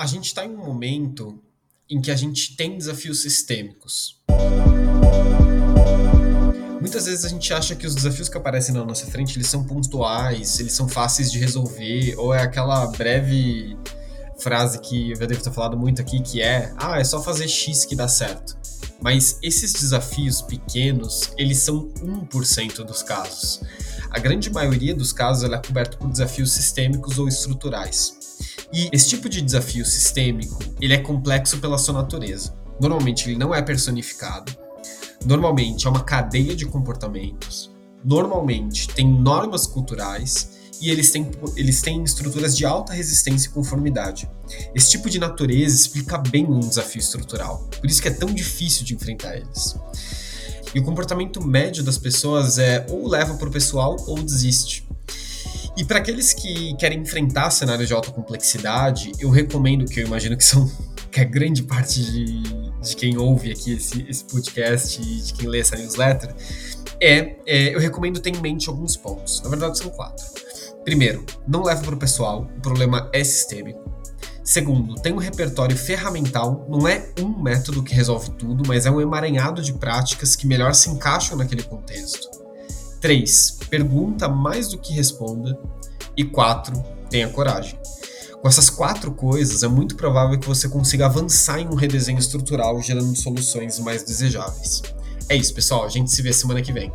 a gente está em um momento em que a gente tem desafios sistêmicos. Muitas vezes a gente acha que os desafios que aparecem na nossa frente eles são pontuais, eles são fáceis de resolver, ou é aquela breve frase que eu já devo ter falado muito aqui, que é, ah, é só fazer X que dá certo. Mas esses desafios pequenos, eles são 1% dos casos. A grande maioria dos casos é coberta por desafios sistêmicos ou estruturais. E esse tipo de desafio sistêmico, ele é complexo pela sua natureza. Normalmente ele não é personificado. Normalmente é uma cadeia de comportamentos. Normalmente tem normas culturais e eles têm, eles têm estruturas de alta resistência e conformidade. Esse tipo de natureza explica bem um desafio estrutural, por isso que é tão difícil de enfrentar eles. E o comportamento médio das pessoas é ou leva para o pessoal ou desiste. E para aqueles que querem enfrentar cenários de alta complexidade, eu recomendo, que eu imagino que são que é grande parte de, de quem ouve aqui esse, esse podcast e de quem lê essa newsletter, é, é, eu recomendo ter em mente alguns pontos. Na verdade, são quatro. Primeiro, não leve para o pessoal, o problema é sistêmico. Segundo, tem um repertório ferramental, não é um método que resolve tudo, mas é um emaranhado de práticas que melhor se encaixam naquele contexto. 3. Pergunta mais do que responda. E 4. Tenha coragem. Com essas quatro coisas, é muito provável que você consiga avançar em um redesenho estrutural, gerando soluções mais desejáveis. É isso, pessoal. A gente se vê semana que vem.